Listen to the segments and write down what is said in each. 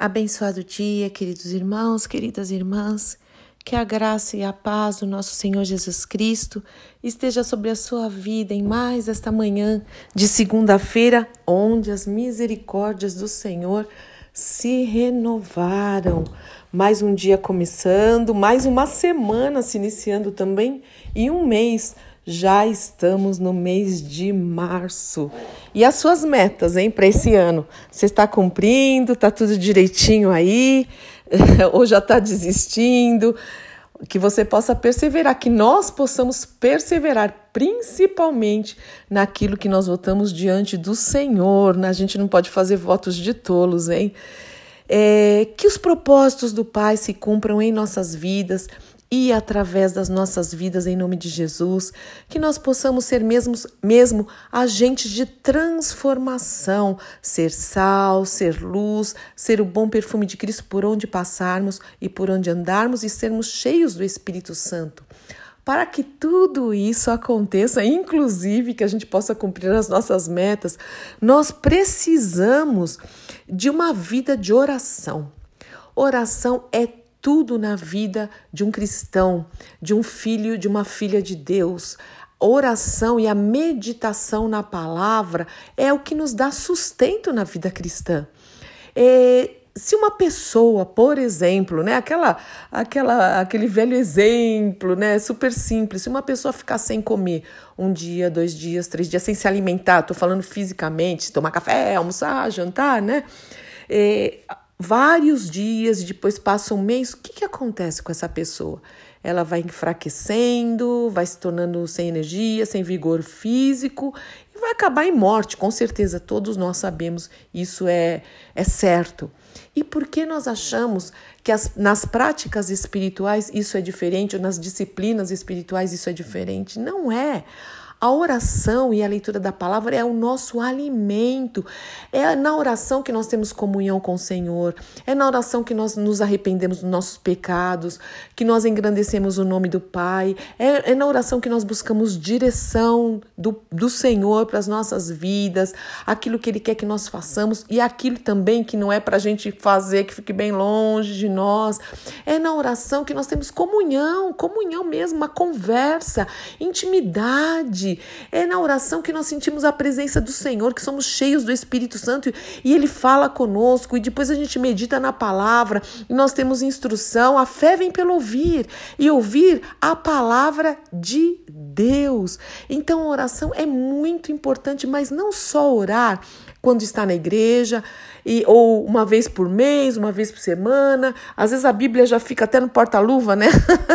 Abençoado dia, queridos irmãos, queridas irmãs. Que a graça e a paz do nosso Senhor Jesus Cristo esteja sobre a sua vida em mais esta manhã de segunda-feira, onde as misericórdias do Senhor se renovaram. Mais um dia começando, mais uma semana se iniciando também e um mês já estamos no mês de março. E as suas metas, hein, para esse ano? Você está cumprindo? Tá tudo direitinho aí? Ou já está desistindo? Que você possa perseverar, que nós possamos perseverar, principalmente naquilo que nós votamos diante do Senhor. Né? A gente não pode fazer votos de tolos, hein? É, que os propósitos do Pai se cumpram em nossas vidas e através das nossas vidas em nome de Jesus, que nós possamos ser mesmo, mesmo agentes de transformação, ser sal, ser luz, ser o bom perfume de Cristo por onde passarmos e por onde andarmos e sermos cheios do Espírito Santo. Para que tudo isso aconteça, inclusive que a gente possa cumprir as nossas metas, nós precisamos de uma vida de oração. Oração é tudo na vida de um cristão, de um filho, de uma filha de Deus. Oração e a meditação na palavra é o que nos dá sustento na vida cristã. É, se uma pessoa, por exemplo, né, aquela, aquela, aquele velho exemplo, né, super simples, se uma pessoa ficar sem comer um dia, dois dias, três dias, sem se alimentar, estou falando fisicamente, tomar café, almoçar, jantar, né, é, vários dias e depois passa um mês, o que, que acontece com essa pessoa? Ela vai enfraquecendo, vai se tornando sem energia, sem vigor físico e vai acabar em morte, com certeza. Todos nós sabemos, isso é, é certo. E por que nós achamos que as, nas práticas espirituais isso é diferente, ou nas disciplinas espirituais isso é diferente? Não é. A oração e a leitura da palavra é o nosso alimento. É na oração que nós temos comunhão com o Senhor. É na oração que nós nos arrependemos dos nossos pecados, que nós engrandecemos o nome do Pai. É, é na oração que nós buscamos direção do, do Senhor para as nossas vidas, aquilo que Ele quer que nós façamos e aquilo também que não é para a gente fazer, que fique bem longe de nós. É na oração que nós temos comunhão, comunhão mesmo, uma conversa, intimidade é na oração que nós sentimos a presença do Senhor, que somos cheios do Espírito Santo e ele fala conosco e depois a gente medita na palavra e nós temos instrução. A fé vem pelo ouvir e ouvir a palavra de Deus. Então a oração é muito importante, mas não só orar quando está na igreja, e, ou uma vez por mês, uma vez por semana. Às vezes a Bíblia já fica até no porta-luva, né?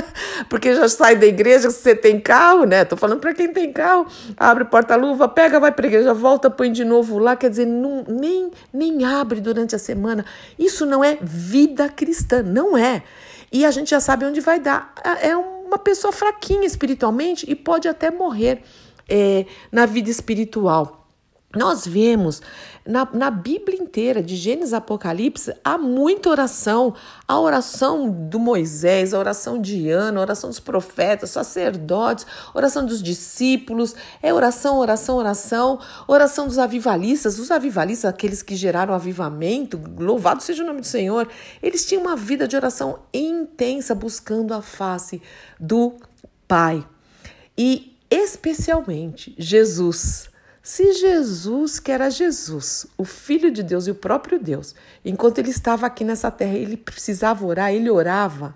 Porque já sai da igreja, se você tem carro, né? Tô falando para quem tem carro, abre porta-luva, pega, vai para a igreja, volta, põe de novo lá. Quer dizer, não, nem, nem abre durante a semana. Isso não é vida cristã, não é. E a gente já sabe onde vai dar. É uma pessoa fraquinha espiritualmente e pode até morrer é, na vida espiritual. Nós vemos na, na Bíblia inteira, de Gênesis a Apocalipse, há muita oração. A oração do Moisés, a oração de Ana, a oração dos profetas, sacerdotes, oração dos discípulos, é oração, oração, oração, oração dos avivalistas. Os avivalistas, aqueles que geraram avivamento, louvado seja o nome do Senhor, eles tinham uma vida de oração intensa, buscando a face do Pai. E especialmente Jesus se Jesus, que era Jesus, o Filho de Deus e o próprio Deus, enquanto ele estava aqui nessa terra, ele precisava orar, ele orava.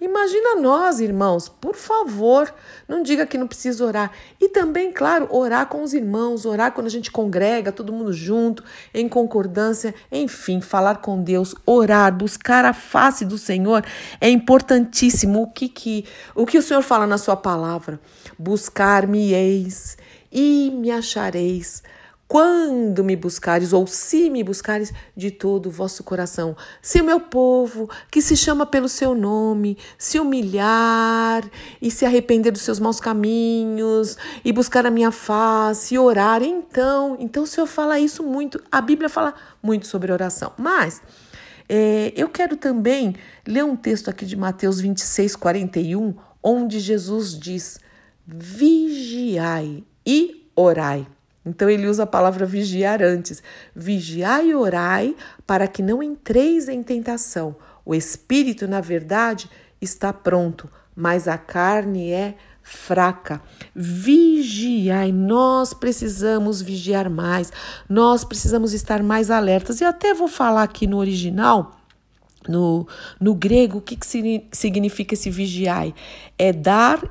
Imagina nós, irmãos, por favor, não diga que não precisa orar. E também, claro, orar com os irmãos, orar quando a gente congrega, todo mundo junto, em concordância, enfim, falar com Deus, orar, buscar a face do Senhor é importantíssimo. O que, que, o, que o Senhor fala na sua palavra? Buscar-me-eis e me achareis quando me buscares, ou se me buscares de todo o vosso coração. Se o meu povo, que se chama pelo seu nome, se humilhar e se arrepender dos seus maus caminhos, e buscar a minha face, e orar, então, então o Senhor fala isso muito, a Bíblia fala muito sobre oração. Mas é, eu quero também ler um texto aqui de Mateus 26, 41, onde Jesus diz: Vigiai e orai. Então ele usa a palavra vigiar antes. Vigiai e orai para que não entreis em tentação. O espírito, na verdade, está pronto, mas a carne é fraca. Vigiai, nós precisamos vigiar mais, nós precisamos estar mais alertas. E até vou falar aqui no original. No, no grego, o que, que significa esse vigiai? É dar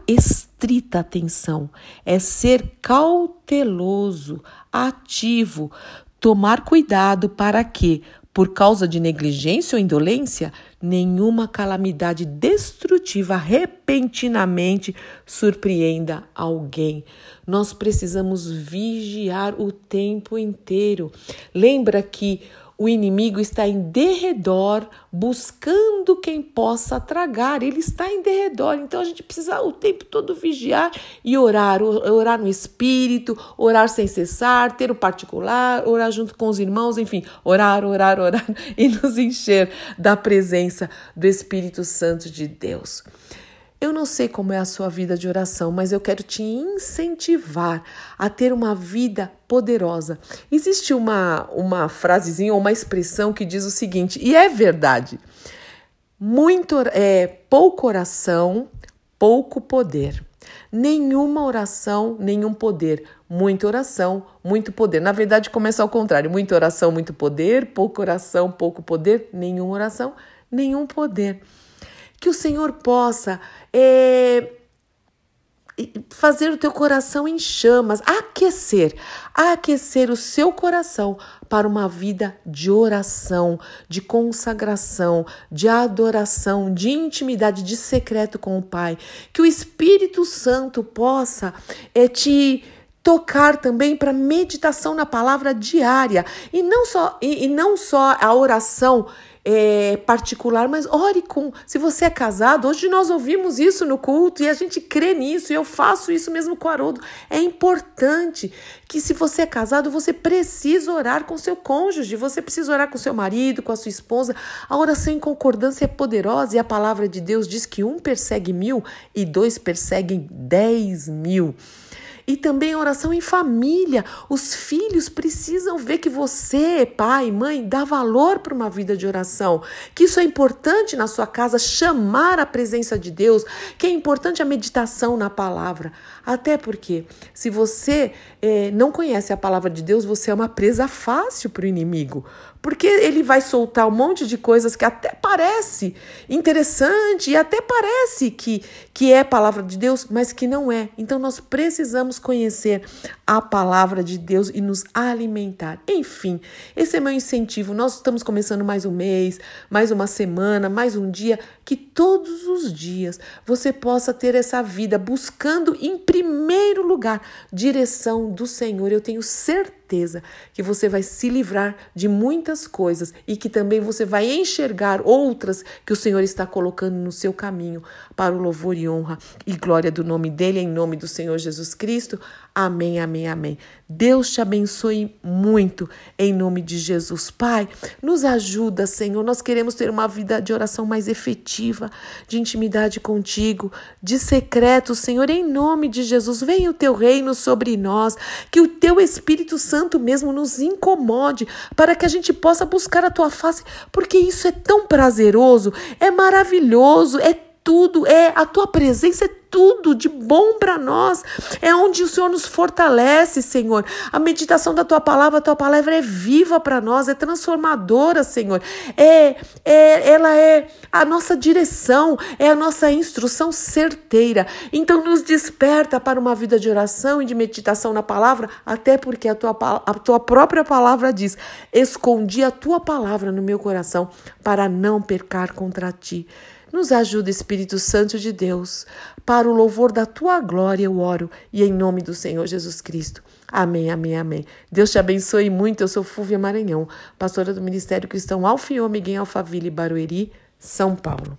estrita atenção, é ser cauteloso, ativo, tomar cuidado para que, por causa de negligência ou indolência, nenhuma calamidade destrutiva repentinamente surpreenda alguém. Nós precisamos vigiar o tempo inteiro. Lembra que o inimigo está em derredor, buscando quem possa tragar. Ele está em derredor. Então a gente precisa o tempo todo vigiar e orar, orar no espírito, orar sem cessar, ter o particular, orar junto com os irmãos, enfim, orar, orar, orar e nos encher da presença do Espírito Santo de Deus. Eu não sei como é a sua vida de oração, mas eu quero te incentivar a ter uma vida poderosa. Existe uma, uma frasezinha ou uma expressão que diz o seguinte, e é verdade: muito é pouco oração, pouco poder. Nenhuma oração, nenhum poder. Muita oração, muito poder. Na verdade, começa ao contrário: muita oração, muito poder, pouca oração, pouco poder, nenhuma oração, nenhum poder. Que o Senhor possa é, fazer o teu coração em chamas, aquecer, aquecer o seu coração para uma vida de oração, de consagração, de adoração, de intimidade, de secreto com o Pai. Que o Espírito Santo possa é, te tocar também para meditação na palavra diária e não só e, e não só a oração é, particular, mas ore com. Se você é casado, hoje nós ouvimos isso no culto e a gente crê nisso, e eu faço isso mesmo com o Haroldo. É importante que, se você é casado, você precisa orar com seu cônjuge, você precisa orar com seu marido, com a sua esposa. A oração em concordância é poderosa e a palavra de Deus diz que um persegue mil e dois perseguem dez mil. E também oração em família. Os filhos precisam ver que você, pai, mãe, dá valor para uma vida de oração. Que isso é importante na sua casa, chamar a presença de Deus, que é importante a meditação na palavra. Até porque, se você eh, não conhece a palavra de Deus, você é uma presa fácil para o inimigo porque ele vai soltar um monte de coisas que até parece interessante e até parece que, que é palavra de Deus, mas que não é. Então nós precisamos conhecer a palavra de Deus e nos alimentar. Enfim, esse é meu incentivo. Nós estamos começando mais um mês, mais uma semana, mais um dia, que todos os dias você possa ter essa vida buscando em primeiro lugar direção do Senhor. Eu tenho certeza certeza que você vai se livrar de muitas coisas e que também você vai enxergar outras que o Senhor está colocando no seu caminho para o louvor e honra e glória do nome dele, em nome do Senhor Jesus Cristo. Amém, amém, amém. Deus te abençoe muito em nome de Jesus. Pai, nos ajuda, Senhor. Nós queremos ter uma vida de oração mais efetiva, de intimidade contigo, de secreto, Senhor, em nome de Jesus. Venha o teu reino sobre nós, que o teu Espírito Santo mesmo nos incomode, para que a gente possa buscar a tua face, porque isso é tão prazeroso, é maravilhoso, é tudo, é a tua presença é tudo de bom para nós. É onde o Senhor nos fortalece, Senhor. A meditação da tua palavra, a tua palavra é viva para nós, é transformadora, Senhor. É, é, ela é a nossa direção, é a nossa instrução certeira. Então nos desperta para uma vida de oração e de meditação na palavra, até porque a tua, a tua própria palavra diz: "Escondi a tua palavra no meu coração para não pecar contra ti". Nos ajuda, Espírito Santo de Deus, para o louvor da tua glória eu oro e em nome do Senhor Jesus Cristo. Amém, amém, amém. Deus te abençoe muito. Eu sou Fúvia Maranhão, pastora do Ministério Cristão Alfa e Ômega em Alphaville, Barueri, São Paulo.